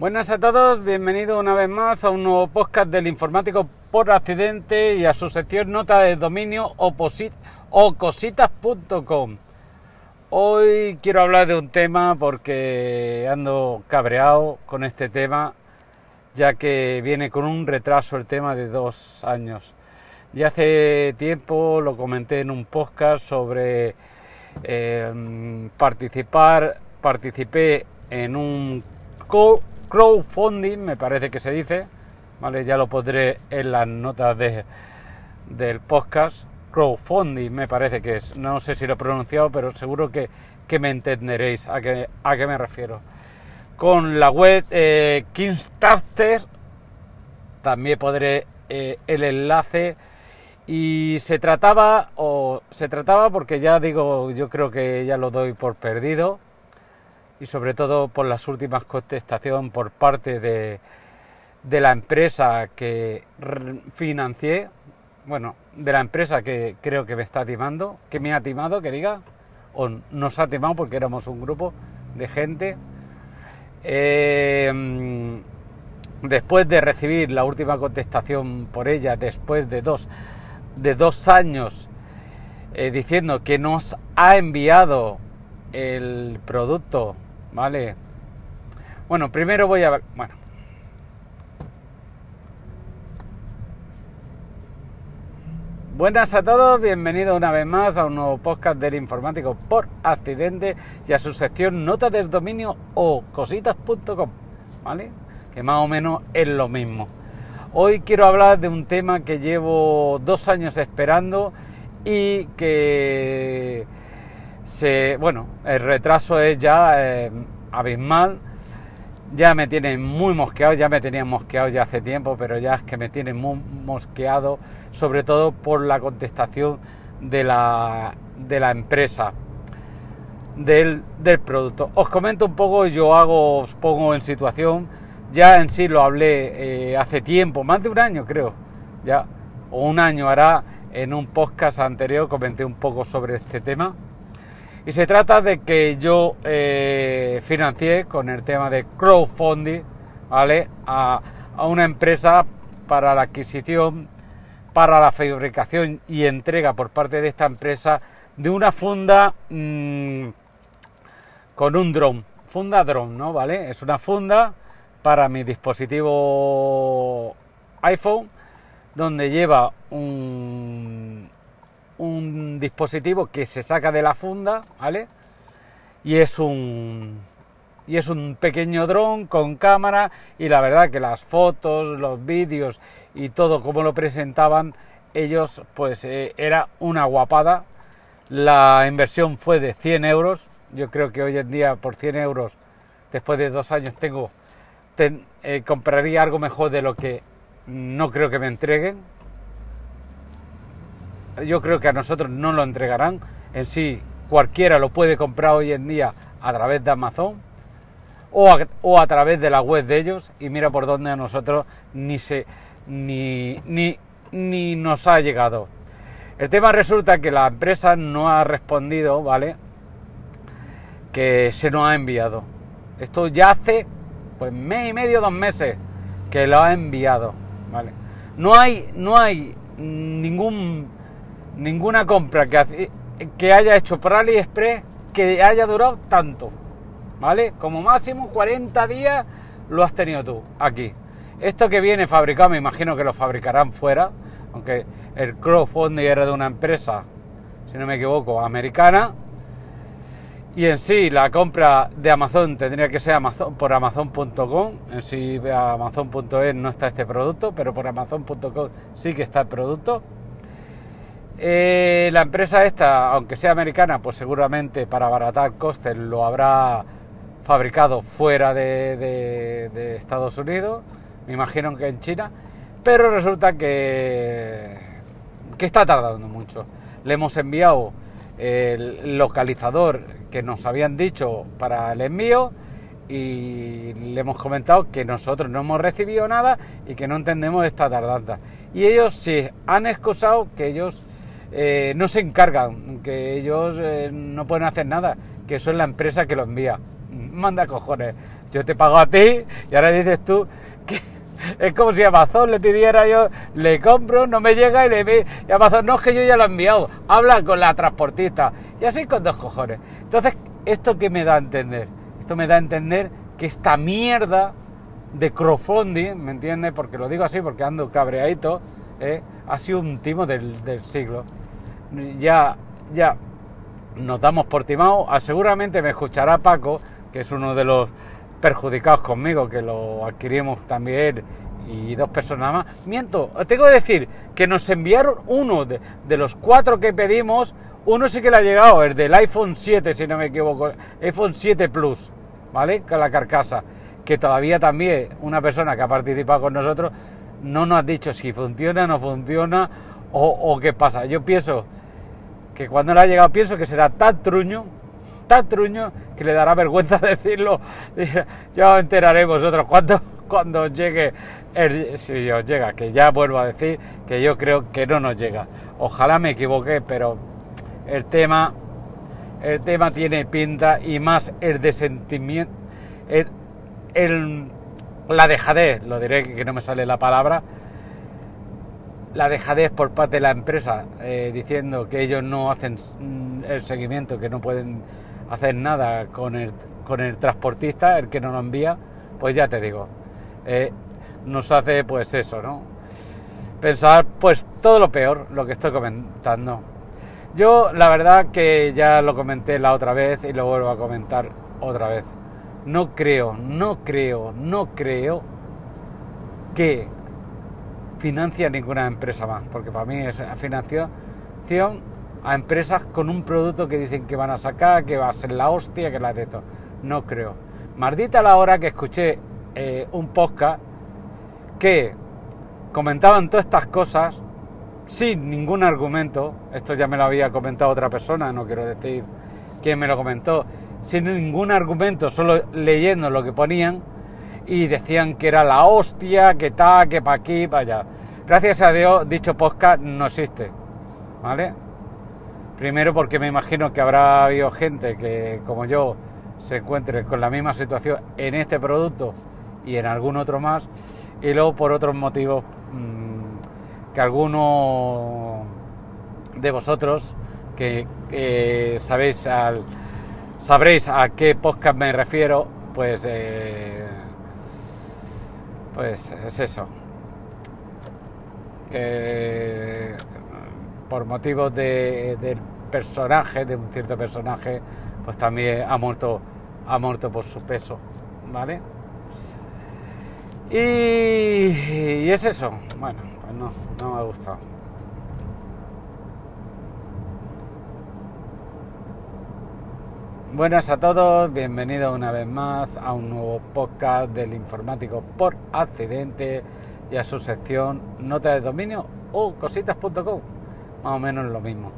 Buenas a todos, bienvenidos una vez más a un nuevo podcast del informático por accidente y a su sección nota de dominio o, cositas.com. Hoy quiero hablar de un tema porque ando cabreado con este tema, ya que viene con un retraso el tema de dos años. Ya hace tiempo lo comenté en un podcast sobre eh, participar, participé en un crowdfunding, me parece que se dice, ¿vale? Ya lo pondré en las notas de, del podcast. Crowdfunding me parece que es, no sé si lo he pronunciado, pero seguro que, que me entenderéis a qué, a qué me refiero. Con la web eh, también podré eh, el enlace y se trataba o se trataba porque ya digo yo creo que ya lo doy por perdido y sobre todo por las últimas contestaciones por parte de, de la empresa que financié, bueno, de la empresa que creo que me está timando, que me ha timado, que diga, o nos ha timado porque éramos un grupo de gente. Eh, después de recibir la última contestación por ella, después de dos, de dos años, eh, diciendo que nos ha enviado el producto ¿vale? Bueno, primero voy a bueno. Buenas a todos, bienvenidos una vez más a un nuevo podcast del informático por accidente y a su sección notas del dominio o cositas.com, ¿vale? Que más o menos es lo mismo. Hoy quiero hablar de un tema que llevo dos años esperando y que bueno, el retraso es ya eh, abismal. Ya me tienen muy mosqueado, ya me tenían mosqueado ya hace tiempo, pero ya es que me tienen muy mosqueado, sobre todo por la contestación de la, de la empresa, del, producto. Os comento un poco, yo hago, os pongo en situación, ya en sí lo hablé eh, hace tiempo, más de un año creo, ya, o un año hará, en un podcast anterior comenté un poco sobre este tema y se trata de que yo eh, financié con el tema de crowdfunding, ¿vale? A, una empresa para la adquisición, para la fabricación y entrega por parte de esta empresa de una funda mm, con un dron, funda drone, ¿no? ¿Vale? Es una funda para mi dispositivo iPhone donde lleva un, un dispositivo que se saca de la funda, ¿vale? Y es un y es un pequeño dron con cámara y la verdad que las fotos, los vídeos y todo como lo presentaban ellos, pues eh, era una guapada. La inversión fue de 100 euros. Yo creo que hoy en día por 100 euros, después de dos años, tengo eh, compraría algo mejor de lo que no creo que me entreguen yo creo que a nosotros no lo entregarán. En sí, cualquiera lo puede comprar hoy en día a través de Amazon o a, través de la web de ellos y mira por dónde a nosotros ni se ni, ni, ni nos ha llegado. El tema resulta que la empresa no ha respondido, ¿vale? Que se nos ha enviado. Esto ya hace pues mes y medio, dos meses que lo ha enviado, ¿vale? No hay, no hay ningún ninguna compra que, que haya hecho por AliExpress que haya durado tanto. ¿Vale? Como máximo 40 días lo has tenido tú aquí. Esto que viene fabricado, me imagino que lo fabricarán fuera, aunque el crowdfunding era de una empresa, si no me equivoco, americana. Y en sí, la compra de Amazon tendría que ser Amazon, por Amazon.com. En sí, Amazon.es no está este producto, pero por Amazon.com sí que está el producto. Eh, la empresa esta, aunque sea americana, pues seguramente para abaratar costes lo habrá fabricado fuera de, Estados Unidos, me imagino que en China, pero resulta que, que está tardando mucho. Le hemos enviado el localizador que nos habían dicho para el envío y le hemos comentado que nosotros no hemos recibido nada y que no entendemos esta tardanza. Y ellos sí han excusado que ellos eh, no se encargan, que ellos eh, no pueden hacer nada, que eso es la empresa que lo envía. Manda cojones. yo te pago a ti y ahora dices tú que es como si Amazon le pidiera yo, le compro, no me llega y le y Amazon, no es que yo ya lo he enviado, habla con la transportista y así con dos cojones. Entonces, ¿esto qué me da a entender? Esto me da a entender que esta mierda de crowdfunding, ¿me entiendes? Porque lo digo así porque ando cabreadito, ¿eh? ha sido un timo del, del siglo. Ya, ya nos damos por timado, ah, seguramente me escuchará Paco, que es uno de los perjudicados conmigo, que lo adquirimos también y dos personas más. Miento, tengo que decir que nos enviaron uno de, los cuatro que pedimos, uno sí que le ha llegado, el del iPhone 7, si no me equivoco, iPhone 7 Plus, ¿vale? Con la carcasa, que todavía también una persona que ha participado con nosotros no nos ha dicho si funciona, no funciona o, o qué pasa. Yo pienso que cuando le ha llegado pienso que será tan truño tan truño que le dará vergüenza decirlo. Ya os enteraré vosotros cuando, llegue, el, si os llega, que ya vuelvo a decir que yo creo que no nos llega. Ojalá me equivoque, pero el tema, el tema tiene pinta y más el de sentimiento, el, la dejadez, lo diré que no me sale la palabra, la dejadez por parte de la empresa eh, diciendo que ellos no hacen mm, el seguimiento, que no pueden hacer nada con el, con el transportista, el que nos lo envía, pues ya te digo, eh, nos hace pues eso, ¿no? Pensar pues todo lo peor, lo que estoy comentando. Yo la verdad que ya lo comenté la otra vez y lo vuelvo a comentar otra vez. No creo, no creo, no creo que financia ninguna empresa más, porque para mí es financiación a empresas con un producto que dicen que van a sacar, que va a ser la hostia, que la de todo. No creo. Maldita la hora que escuché eh, un podcast que comentaban todas estas cosas sin ningún argumento. Esto ya me lo había comentado otra persona, no quiero decir quién me lo comentó. Sin ningún argumento, solo leyendo lo que ponían y decían que era la hostia, que tal, que pa' aquí, allá. Gracias a Dios, dicho podcast no existe. ¿Vale? Primero porque me imagino que habrá habido gente que, como yo, se encuentre con la misma situación en este producto y en algún otro más. Y luego por otros motivos mm, que alguno de vosotros que sabéis al, sabréis a qué podcast me refiero, pues eh, pues es eso. Que por motivos de, del personaje, de un cierto personaje, pues también ha muerto, ha muerto por su peso, ¿vale? Y, es eso, bueno, pues no, no me ha gustado. Buenas a todos, bienvenidos una vez más a un nuevo podcast del informático por accidente y a su sección nota de dominio o cositas.com más o menos lo mismo.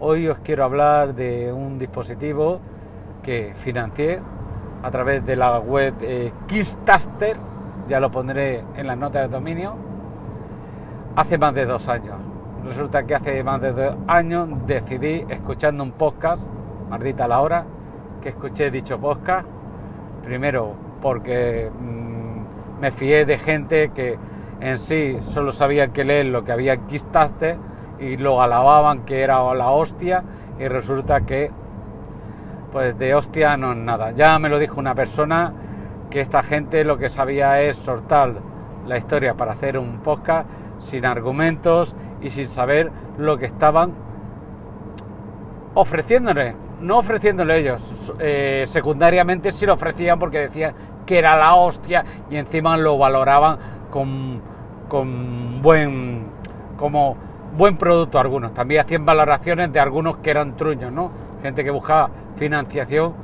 Hoy os quiero hablar de un dispositivo que financié a través de la web eh, Kickstarter, ya lo pondré en las notas de dominio, hace más de dos años. Resulta que hace más de dos años decidí, escuchando un podcast, maldita la hora, que escuché dicho podcast, primero porque mm, me fié de gente que en sí solo sabía que leer lo que había en y lo alababan que era la hostia y resulta que pues de hostia no es nada. Ya me lo dijo una persona que esta gente lo que sabía es soltar la historia para hacer un podcast sin argumentos y sin saber lo que estaban ofreciéndole, no ofreciéndole ellos, eh, secundariamente sí lo ofrecían porque decían que era la hostia y encima lo valoraban con, con buen como buen producto algunos. También hacían valoraciones de algunos que eran truños, ¿no? Gente que buscaba financiación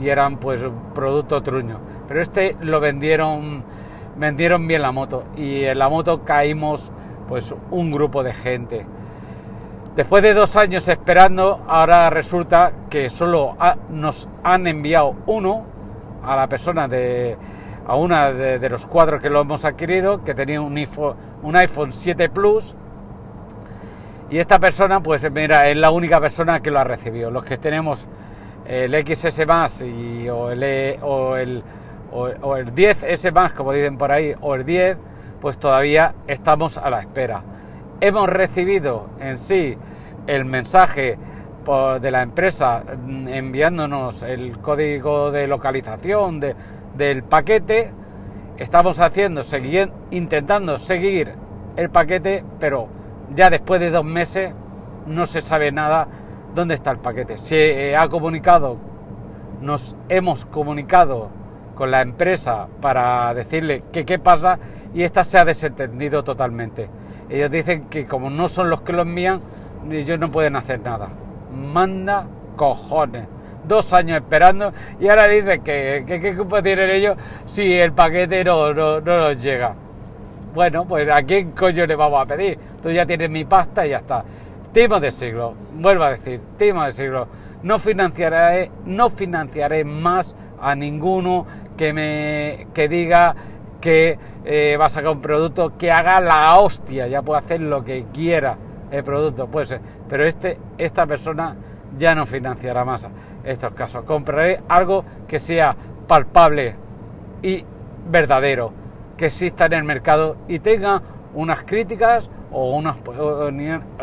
y eran pues producto truño. Pero este lo vendieron, vendieron bien la moto y en la moto caímos pues un grupo de gente. Después de dos años esperando, ahora resulta que solo nos han enviado uno a la persona de a una de, los cuatro que lo hemos adquirido, que tenía un iPhone, un iPhone 7 Plus y esta persona, pues mira, es la única persona que lo ha recibido. Los que tenemos el XS más y, o, el, e, o, el, o, o el 10S más, como dicen por ahí, o el 10, pues todavía estamos a la espera. Hemos recibido en sí el mensaje por- de la empresa mm, enviándonos el código de localización de- del paquete. Estamos haciendo, intentando seguir el paquete, pero ya después de dos meses no se sabe nada dónde está el paquete. Se eh, ha comunicado, nos hemos comunicado con la empresa para decirle que qué pasa y esta se ha desentendido totalmente. Ellos dicen que como no son los que lo envían, ellos no pueden hacer nada. Manda cojones. Dos años esperando y ahora dicen que qué culpa tienen ellos si el paquete no, no, no nos llega. Bueno, pues a quién coño le vamos a pedir. Tú ya tienes mi pasta y ya está. Timo del siglo, vuelvo a decir, timo del siglo. No financiaré, no financiaré más a ninguno que me que diga que eh, va a sacar un producto que haga la hostia, ya puede hacer lo que quiera el producto, puede ser. Pero este, esta persona ya no financiará más estos casos. Compraré algo que sea palpable y verdadero, que exista en el mercado y tenga unas críticas o unas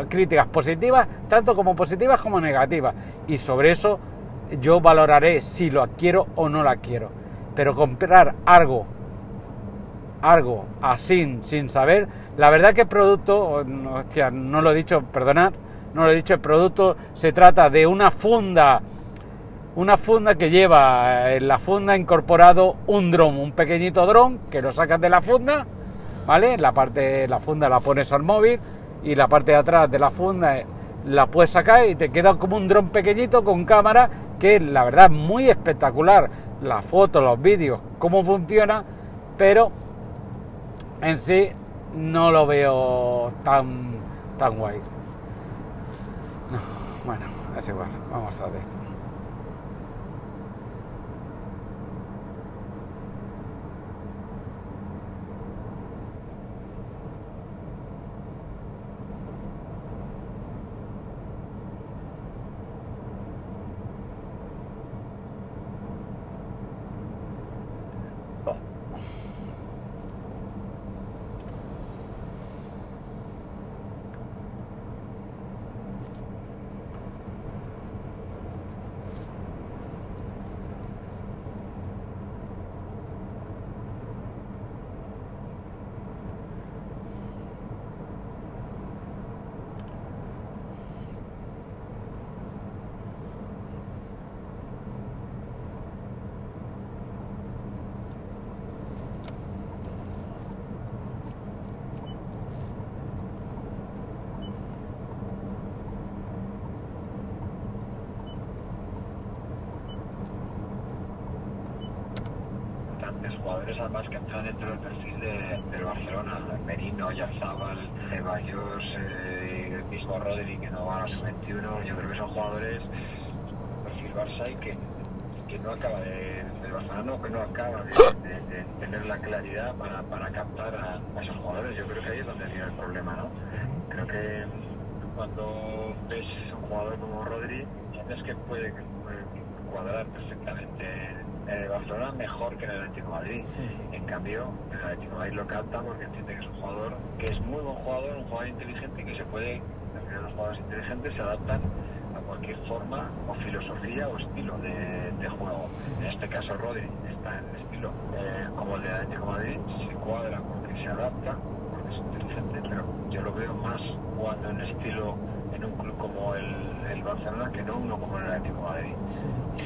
críticas positivas, tanto como positivas como negativas. Y sobre eso yo valoraré si lo quiero o no la quiero. Pero comprar algo, algo así, sin saber, la verdad que el producto, hostia, no lo he dicho, perdonad, no lo he dicho, el producto se trata de una funda una funda que lleva eh, en la funda incorporado un dron, un pequeñito dron que lo sacas de la funda, ¿vale? La parte la funda la pones al móvil y la parte de atrás de la funda eh, la puedes sacar y te queda como un dron pequeñito con cámara que la verdad es muy espectacular. La foto, los vídeos, cómo funciona, pero en sí no lo veo tan tan guay. No, bueno, es igual, vamos a ver esto. bastantes jugadores además que entran dentro del perfil de, del Barcelona, Merino, Yazábal, Ceballos, eh, el mismo Rodri que no va a los 21, yo creo que son jugadores perfil Barça y que, que no acaba de, el Barcelona no, que no acaba de, tener la claridad para, para captar a, esos jugadores, yo creo que ahí es donde viene el problema, ¿no? Creo que cuando ves un jugador como Rodri, sientes que puede, puede cuadrar perfectamente en el Barcelona mejor que en el Atlético de Madrid. En cambio, el Atlético de Madrid lo capta porque entiende que es un jugador que es muy buen jugador, un jugador inteligente y que se puede, al final los jugadores inteligentes se adaptan a cualquier forma o filosofía o estilo de, de juego. En este caso Rodri está en el estilo eh, como el de Atlético de Madrid, se cuadra porque se adapta, porque es inteligente, pero yo lo veo más jugando en estilo en un club como el, el Barcelona que no uno como el Atlético de Madrid.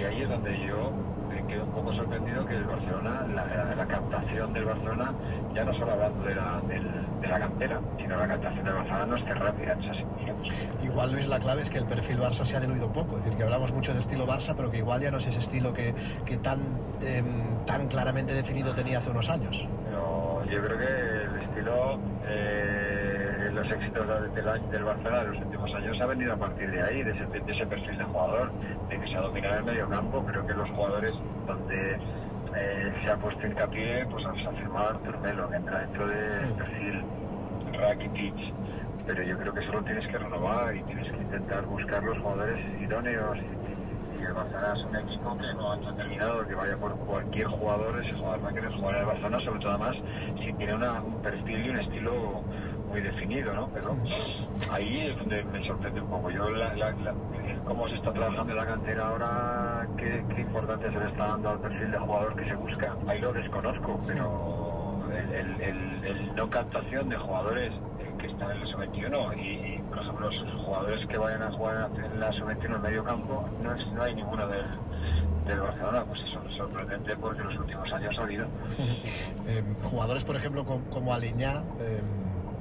Y ahí es donde yo me quedo un poco sorprendido que el Barcelona, la, la captación del Barcelona, ya no solo hablando de la, del- de la cantera, sino la captación del Barcelona no esté rápida en esas situaciones. Igual, Luis, la clave es que el perfil Barça se ha diluido un poco. Es decir, que hablamos mucho de estilo Barça, pero que igual ya no es ese estilo que, que tan, em, tan claramente definido tenía hace unos años. Pero yo creo que el estilo, eh, los éxitos del, del, del Barcelona de los últimos años ha venido a partir de ahí, de ese, de ese perfil de jugador, de que se ha dominado el medio campo. Creo que los jugadores donde eh, se ha puesto hincapié, pues se ha firmado Artur Melo, que entra dentro del perfil Rakitic. Pero yo creo que solo tienes que renovar y tienes que intentar buscar los jugadores idóneos y, y el Barcelona es un equipo que no ha determinado que vaya por cualquier jugador, ese jugador va a querer jugar en el Barcelona, sobre todo además si tiene una, un perfil y un estilo muy definido, ¿no? Pero ahí es donde me sorprende un poco. Yo, la, la, cómo se está trabajando en la cantera ahora, qué, qué importancia se le está dando al perfil de jugador que se busca, ahí lo desconozco, pero el, el, el, el no captación de jugadores que están en la sub-21 y, por ejemplo, los jugadores que vayan a jugar en la sub-21 en medio campo, no, es, no hay ninguno del, del Barcelona, pues es sorprendente porque en los últimos años ha habido. eh, jugadores, por ejemplo, como, como eh,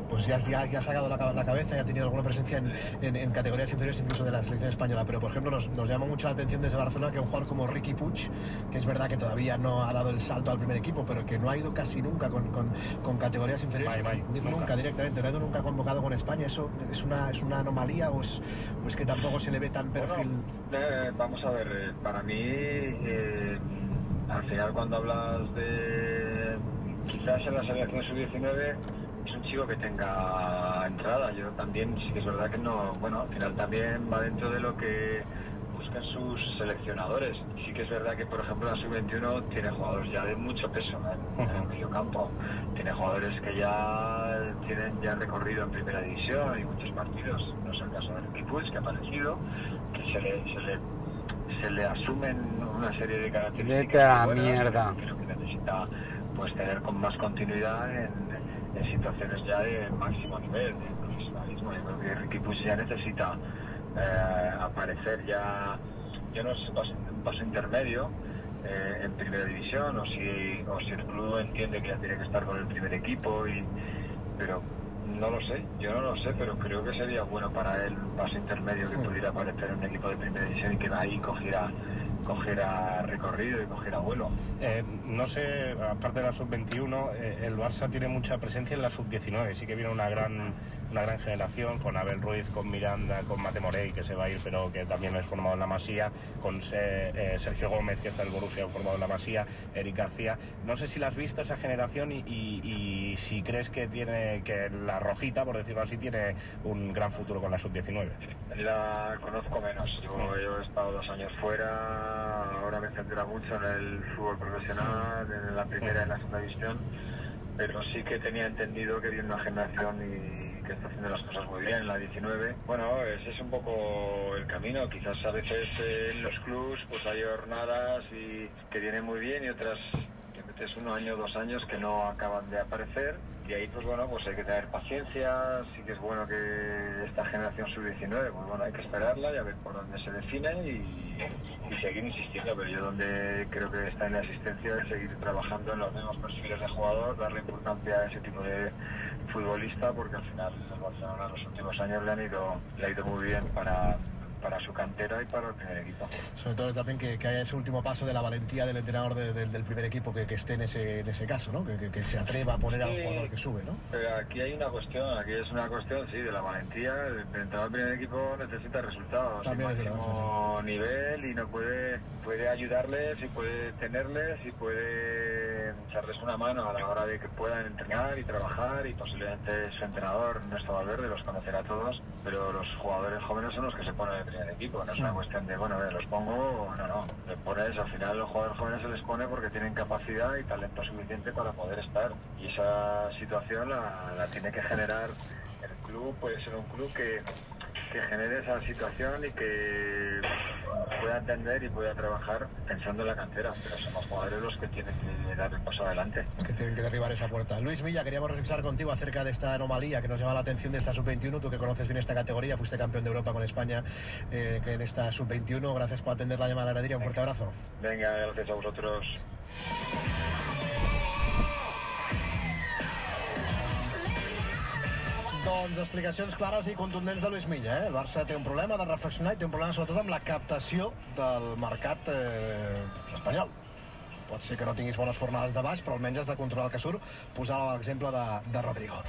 pues ya, ya, ya, ha sacado la, la, cabeza y ha tenido alguna presencia en, en, en, categorías inferiores incluso de la selección española. Pero, por ejemplo, nos, nos, llama mucho la atención desde Barcelona que un jugador como Ricky Puig, que es verdad que todavía no ha dado el salto al primer equipo, pero que no ha ido casi nunca con, con, con categorías inferiores. Bye, bye. Nunca, nunca, directamente. No ha ido nunca convocado con España. ¿Eso es una, es una anomalía o es, o es que tampoco se le ve tan perfil? Bueno, eh, vamos a ver, eh, para mí, eh, al final cuando hablas de quizás en la selección sub-19 es un chico que tenga entrada. Yo también, sí que es verdad que no, bueno, al final también va dentro de lo que buscan sus seleccionadores. Sí que es verdad que, por ejemplo, la sub-21 tiene jugadores ya de mucho peso en, en, el medio campo. Tiene jugadores que ya tienen ya recorrido en primera división y muchos partidos. No es el caso del Kipuls, que ha aparecido, que se le, se le, se le asumen una serie de características. Vete a la mierda. Creo que necesita pues tener con más continuidad en, en situaciones ya de máximo nivel de profesionalismo. Yo creo que Ricky Puig ya necesita eh, aparecer ya, yo no sé, paso, un paso intermedio eh, en primera división o si, o si el club entiende que ya tiene que estar con el primer equipo, y, pero no lo sé, yo no lo sé, pero creo que sería bueno para él un paso intermedio que pudiera aparecer en un equipo de primera división y que ahí cogiera cogiera recorrido y cogiera vuelo. Eh, no sé, aparte de la sub-21, eh, el Barça tiene mucha presencia en la sub-19. Sí que viene una gran, una gran generación con Abel Ruiz, con Miranda, con Mate Morey, que se va a ir, pero que también es formado en la Masía, con eh, Sergio Gómez, que está el Borussia, formado en la Masía, Eric García. No sé si la has visto esa generación y, y, y si crees que tiene que la rojita, por decirlo así, tiene un gran futuro con la sub-19. La conozco menos. Yo, yo he estado dos años fuera ahora me centra mucho en el fútbol profesional, en la primera y en la segunda división, pero sí que tenía entendido que viene una generación y que está haciendo las cosas muy bien en la 19. Bueno, ese es un poco el camino. Quizás a veces en los clubs pues hay jornadas y que vienen muy bien y otras es un año, dos años que no acaban de aparecer. Y ahí pues bueno, pues hay que tener paciencia, sí que es bueno que esta generación sub-19, pues bueno, hay que esperarla y a ver por dónde se define y, seguir insistiendo, pero yo donde creo que está en la asistencia es seguir trabajando en los mismos perfiles de jugador, darle importancia a ese tipo de futbolista porque al final el Barcelona en los últimos años le han ido, le ha ido muy bien para para su cantera y para el primer equipo. Sobre todo también que, que haya ese último paso de la valentía del entrenador de, de, del primer equipo que, que, esté en ese, en ese caso, ¿no? Que, que se atreva a poner sí, al jugador que sube, ¿no? Pero aquí hay una cuestión, aquí es una cuestión, sí, de la valentía. El entrenador del primer equipo necesita resultados, también es máximo nivel y no puede, puede ayudarles y puede tenerles y puede echarles una mano a la hora de que puedan entrenar y trabajar y posiblemente su entrenador, Néstor Valverde, los conocerá a todos, pero los jugadores jóvenes son los que se ponen en el equipo. No es una cuestión de, bueno, los pongo, no, no. Les pones, al final los jugadores jóvenes se les pone porque tienen capacidad y talento suficiente para poder estar. Y esa situación la, la tiene que generar el club, puede ser un club que, que genere esa situación y que pueda entender y pueda trabajar pensando en la cantera, pero somos jugadores los que tienen que dar el paso adelante. Que tienen que derribar esa puerta. Luis Villa, queríamos reflexionar contigo acerca de esta anomalía que nos llama la atención de esta sub-21. Tú que conoces bien esta categoría, fuiste campeón de Europa con España eh, en esta sub-21. Gracias por atender la llamada a la Un fuerte abrazo. Venga, gracias a vosotros. Doncs explicacions clares i contundents de Luis Milla. Eh? El Barça té un problema de reflexionar i té un problema sobretot amb la captació del mercat eh, espanyol. Pot ser que no tinguis bones fornades de baix, però almenys has de controlar el que surt, posava l'exemple de, de Rodrigo.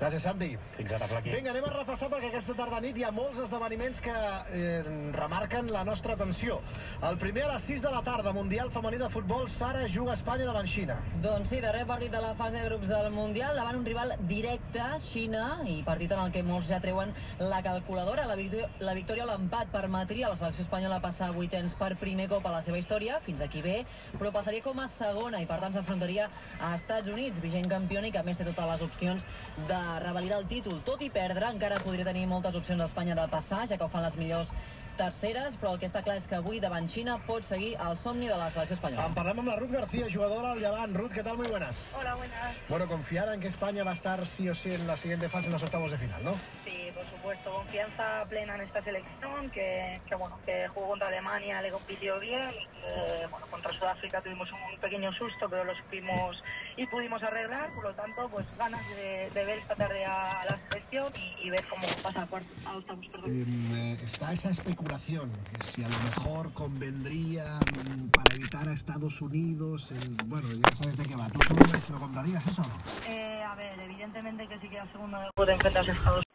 Gràcies, Santi. Fins ara, Flaqui. Vinga, anem a repassar perquè aquesta tarda nit hi ha molts esdeveniments que eh, remarquen la nostra atenció. El primer a les 6 de la tarda, Mundial Femení de Futbol, Sara juga a Espanya davant Xina. Doncs sí, darrer partit de la fase de grups del Mundial davant un rival directe, Xina, i partit en el que molts ja treuen la calculadora. La, victòria, la victòria o l'empat permetria a la selecció espanyola passar a vuitens per primer cop a la seva història, fins aquí bé, però passaria com a segona i per tant s'enfrontaria a Estats Units, vigent campiona i que a més té totes les opcions de revalidar el títol. Tot i perdre, encara podria tenir moltes opcions a Espanya de passar, ja que ho fan les millors terceres, però el que està clar és que avui davant Xina pot seguir el somni de la selecció espanyola. En parlem amb la Ruth García, jugadora del Llevant. Ruth, ¿qué tal? Muy buenas. Hola, buenas. Bueno, confiada en que España va a estar sí o sí en la siguiente fase, en los octavos de final, ¿no? Sí, por supuesto, confianza plena en esta selección, que, que bueno, que jugó contra Alemania, le compitió bien, y que, bueno, contra Sudáfrica tuvimos un pequeño susto, pero lo supimos y pudimos arreglar, por lo tanto, pues ganas de, de ver esta tarde a, la selección y, y ver cómo pasa a, octavos, perdón. Eh, está esa especulación, que si a lo mejor convendría mm, para evitar a Estados Unidos, el- bueno, ya sabes de qué va. ¿Tú, tú lo comprarías eso o no? Eh, a ver, evidentemente que si queda segundo de enfrentarse a Estados